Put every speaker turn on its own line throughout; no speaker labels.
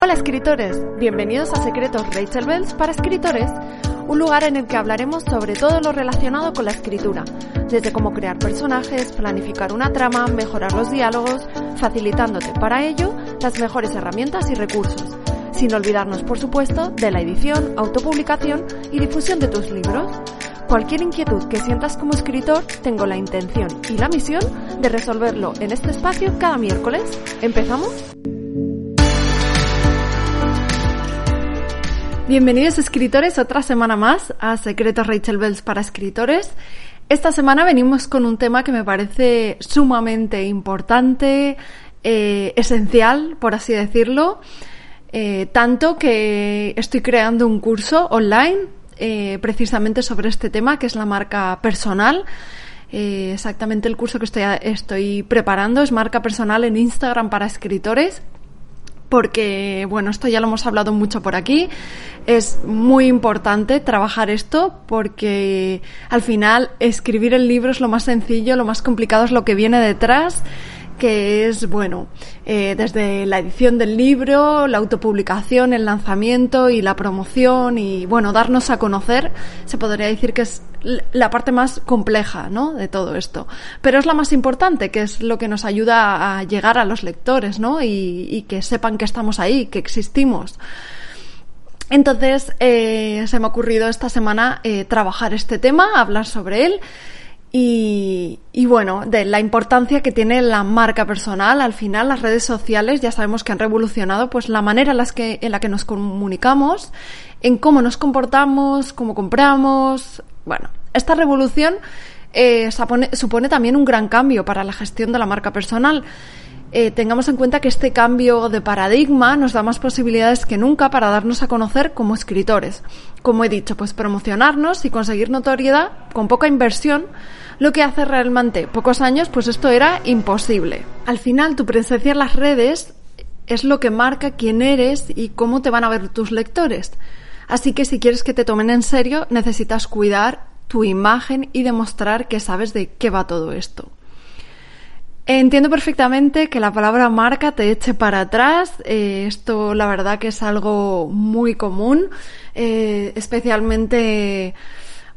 Hola escritores, bienvenidos a Secretos Rachel Bells para escritores, un lugar en el que hablaremos sobre todo lo relacionado con la escritura, desde cómo crear personajes, planificar una trama, mejorar los diálogos, facilitándote para ello las mejores herramientas y recursos, sin olvidarnos por supuesto de la edición, autopublicación y difusión de tus libros. Cualquier inquietud que sientas como escritor, tengo la intención y la misión de resolverlo en este espacio cada miércoles. ¿Empezamos? Bienvenidos escritores otra semana más a Secretos Rachel Bells para escritores. Esta semana venimos con un tema que me parece sumamente importante, eh, esencial, por así decirlo, eh, tanto que estoy creando un curso online eh, precisamente sobre este tema, que es la marca personal. exactamente el curso que estoy, estoy preparando es marca personal en Instagram para escritores porque, bueno, esto ya lo hemos hablado mucho por aquí, es muy importante trabajar esto porque al final escribir el libro es lo más sencillo, lo más complicado es lo que viene detrás que es, bueno, eh, desde la edición del libro, la autopublicación, el lanzamiento y la promoción y, bueno, darnos a conocer, se podría decir que es la parte más compleja, ¿no? De todo esto. Pero es la más importante, que es lo que nos ayuda a llegar a los lectores, ¿no? Y, que sepan que estamos ahí, que existimos. Entonces, eh, se me ha ocurrido esta semana eh, trabajar este tema, hablar sobre él y, bueno, de la importancia que tiene la marca personal. Al final, las redes sociales ya sabemos que han revolucionado pues la manera en, las que, en la que nos comunicamos, en cómo nos comportamos, cómo compramos. Bueno, esta revolución eh, supone, también un gran cambio para la gestión de la marca personal. Eh, tengamos en cuenta que este cambio de paradigma nos da más posibilidades que nunca para darnos a conocer como escritores. Como he dicho, pues promocionarnos y conseguir notoriedad con poca inversión lo que hace realmente pocos años, pues esto era imposible. Al final, tu presencia en las redes es lo que marca quién eres y cómo te van a ver tus lectores. Así que si quieres que te tomen en serio, necesitas cuidar tu imagen y demostrar que sabes de qué va todo esto. Entiendo perfectamente que la palabra marca te eche para atrás. Eh, esto la verdad que es algo muy común, eh, especialmente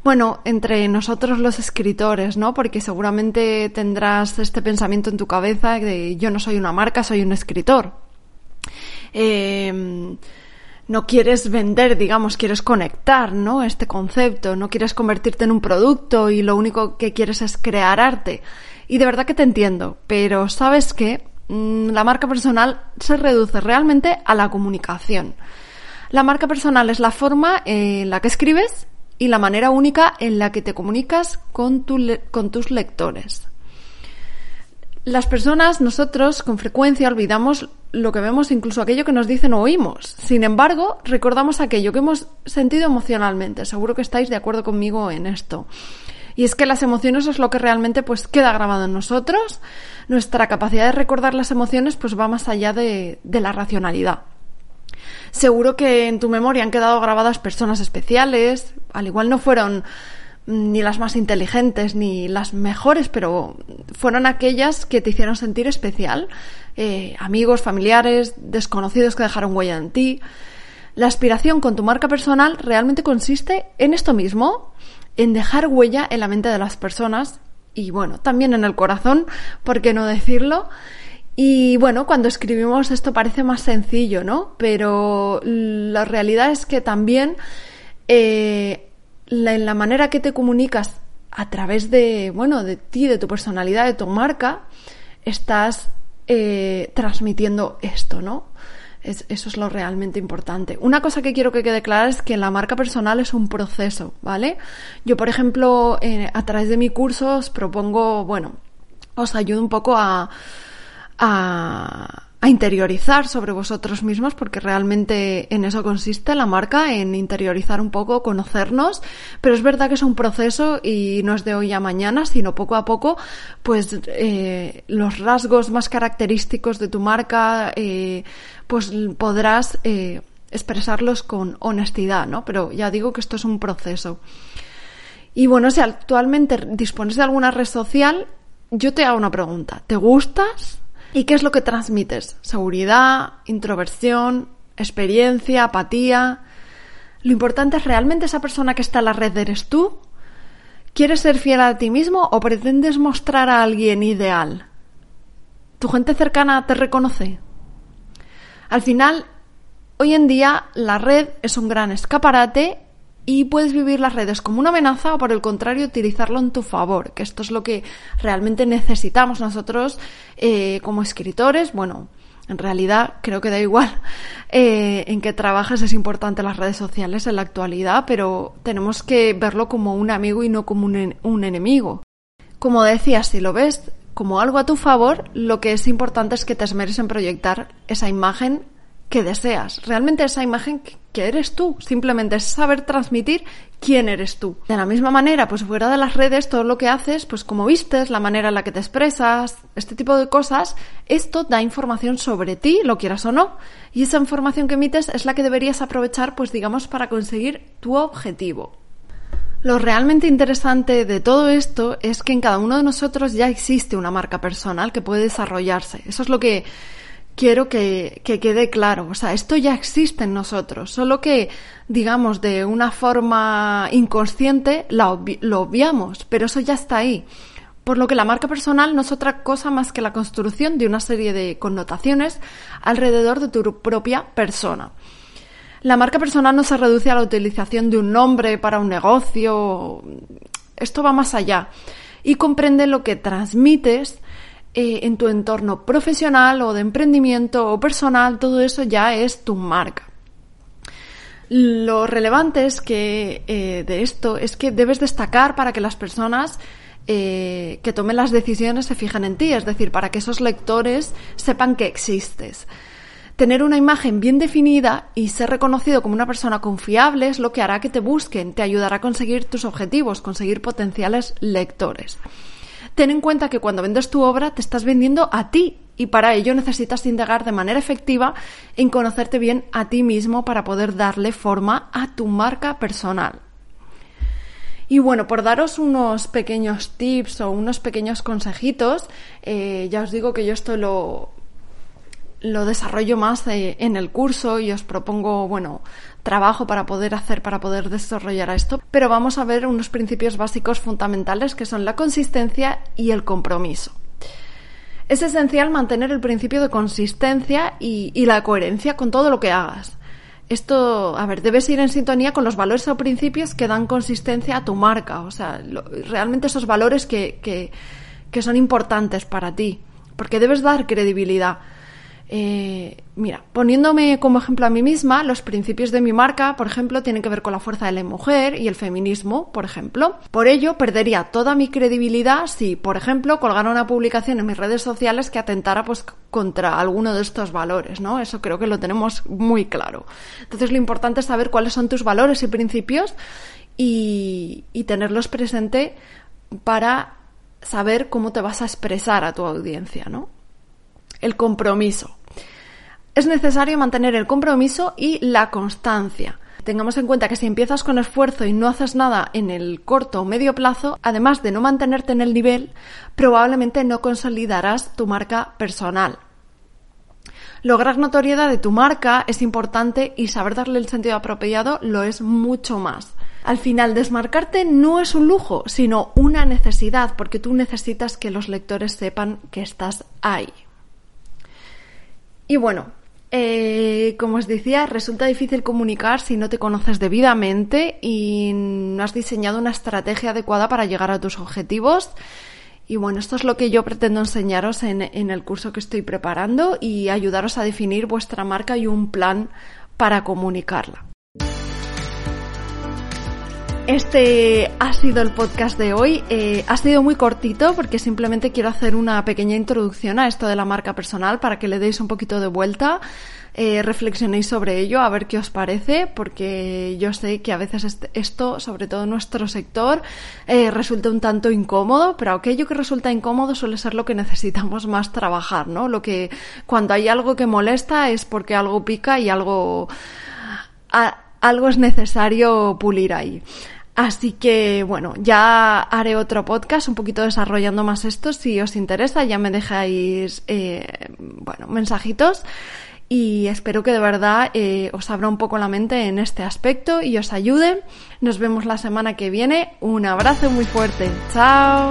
bueno, entre nosotros los escritores, ¿no? Porque seguramente tendrás este pensamiento en tu cabeza de yo no soy una marca, soy un escritor. Em, no quieres vender, digamos, quieres conectar, ¿no? Este concepto, no quieres convertirte en un producto y lo único que quieres es crear arte. Y de verdad que te entiendo, pero sabes que mm, la marca personal se reduce realmente a la comunicación. La marca personal es la forma en la que escribes y la manera única en la que te comunicas con, con tus lectores. Las personas, nosotros, con frecuencia olvidamos lo que vemos, incluso aquello que nos dicen o oímos. Sin embargo, recordamos aquello que hemos sentido emocionalmente. Seguro que estáis de acuerdo conmigo en esto. Y es que las emociones es lo que realmente pues queda grabado en nosotros. Nuestra capacidad de recordar las emociones pues va más allá de, la racionalidad. Seguro que en tu memoria han quedado grabadas personas especiales, al igual no fueron ni las más inteligentes ni las mejores, pero fueron aquellas que te hicieron sentir especial. Eh, amigos, familiares, desconocidos que dejaron huella en ti. La aspiración con tu marca personal realmente consiste en esto mismo, en dejar huella en la mente de las personas y bueno, también en el corazón, ¿por qué no decirlo? Y bueno, cuando escribimos esto parece más sencillo, ¿no? Pero la realidad es que también eh, en la manera que te comunicas a través de, bueno, de ti, de tu personalidad, de tu marca, estás eh, transmitiendo esto, ¿no? Eso es lo realmente importante. Una cosa que quiero que quede clara es que la marca personal es un proceso, ¿vale? Yo, por ejemplo, eh, a través de mi curso os propongo, bueno, os ayudo un poco a a, a interiorizar sobre vosotros mismos, porque realmente en eso consiste la marca, en interiorizar un poco, conocernos, pero es verdad que es un proceso y no es de hoy a mañana, sino poco a poco, pues eh, los rasgos más característicos de tu marca, eh, pues podrás eh, expresarlos con honestidad, ¿no? Pero ya digo que esto es un proceso. Y bueno, si actualmente dispones de alguna red social, yo te hago una pregunta. ¿Te gustas? ¿Y qué es lo que transmites? Seguridad, introversión, experiencia, apatía. Lo importante es realmente esa persona que está en la red eres tú. ¿Quieres ser fiel a ti mismo o pretendes mostrar a alguien ideal? ¿Tu gente cercana te reconoce? Al final, hoy en día la red es un gran escaparate y puedes vivir las redes como una amenaza o por el contrario utilizarlo en tu favor, que esto es lo que realmente necesitamos nosotros eh, como escritores. Bueno, en realidad creo que da igual eh, en qué trabajas, es importante las redes sociales en la actualidad, pero tenemos que verlo como un amigo y no como un, un enemigo. Como decía, si lo ves como algo a tu favor, lo que es importante es que te esmeres en proyectar esa imagen que deseas. Realmente esa imagen que eres tú. Simplemente es saber transmitir quién eres tú. De la misma manera, pues fuera de las redes, todo lo que haces, pues como vistes, la manera en la que te expresas, este tipo de cosas, esto da información sobre ti, lo quieras o no. Y esa información que emites es la que deberías aprovechar, pues digamos, para conseguir tu objetivo. Lo realmente interesante de todo esto es que en cada uno de nosotros ya existe una marca personal que puede desarrollarse. Eso es lo que quiero que, quede claro. O sea, esto ya existe en nosotros, solo que, digamos, de una forma inconsciente lo obviamos, pero eso ya está ahí. Por lo que la marca personal no es otra cosa más que la construcción de una serie de connotaciones alrededor de tu propia persona. La marca personal no se reduce a la utilización de un nombre para un negocio. Esto va más allá y comprende lo que transmites eh, en tu entorno profesional o de emprendimiento o personal, todo eso ya es tu marca. Lo relevante es que eh, de esto es que debes destacar para que las personas eh, que tomen las decisiones se fijen en ti, es decir, para que esos lectores sepan que existes. Tener una imagen bien definida y ser reconocido como una persona confiable es lo que hará que te busquen, te ayudará a conseguir tus objetivos, conseguir potenciales lectores ten en cuenta que cuando vendes tu obra te estás vendiendo a ti y para ello necesitas indagar de manera efectiva en conocerte bien a ti mismo para poder darle forma a tu marca personal. Y bueno, por daros unos pequeños tips o unos pequeños consejitos, eh, ya os digo que yo esto lo, lo desarrollo más eh, en el curso y os propongo, bueno, trabajo para poder hacer, para poder desarrollar esto, pero vamos a ver unos principios básicos fundamentales que son la consistencia y el compromiso. Es esencial mantener el principio de consistencia y, la coherencia con todo lo que hagas. Esto, a ver, debes ir en sintonía con los valores o principios que dan consistencia a tu marca, o sea, realmente esos valores que, que, son importantes para ti, porque debes dar credibilidad eh, mira, poniéndome como ejemplo a mí misma, los principios de mi marca, por ejemplo, tienen que ver con la fuerza de la mujer y el feminismo, por ejemplo. Por ello, perdería toda mi credibilidad si, por ejemplo, colgara una publicación en mis redes sociales que atentara pues contra alguno de estos valores, ¿no? Eso creo que lo tenemos muy claro. Entonces, lo importante es saber cuáles son tus valores y principios y, y tenerlos presente para saber cómo te vas a expresar a tu audiencia, ¿no? El compromiso es necesario mantener el compromiso y la constancia. Tengamos en cuenta que si empiezas con esfuerzo y no haces nada en el corto o medio plazo, además de no mantenerte en el nivel, probablemente no consolidarás tu marca personal. Lograr notoriedad de tu marca es importante y saber darle el sentido apropiado lo es mucho más. Al final, desmarcarte no es un lujo, sino una necesidad, porque tú necesitas que los lectores sepan que estás ahí. Y bueno, eh, como os decía, resulta difícil comunicar si no te conoces debidamente y no has diseñado una estrategia adecuada para llegar a tus objetivos. Y bueno, esto es lo que yo pretendo enseñaros en, en el curso que estoy preparando y ayudaros a definir vuestra marca y un plan para comunicarla. Este ha sido el podcast de hoy. Eh, ha sido muy cortito porque simplemente quiero hacer una pequeña introducción a esto de la marca personal para que le deis un poquito de vuelta, eh, reflexionéis sobre ello, a ver qué os parece, porque yo sé que a veces esto, sobre todo en nuestro sector, eh, resulta un tanto incómodo, pero aquello que resulta incómodo suele ser lo que necesitamos más trabajar, ¿no? Lo que cuando hay algo que molesta es porque algo pica y algo, algo es necesario pulir ahí. Así que bueno, ya haré otro podcast un poquito desarrollando más esto. Si os interesa, ya me dejáis eh, bueno, mensajitos y espero que de verdad eh, os abra un poco la mente en este aspecto y os ayude. Nos vemos la semana que viene. Un abrazo muy fuerte. Chao.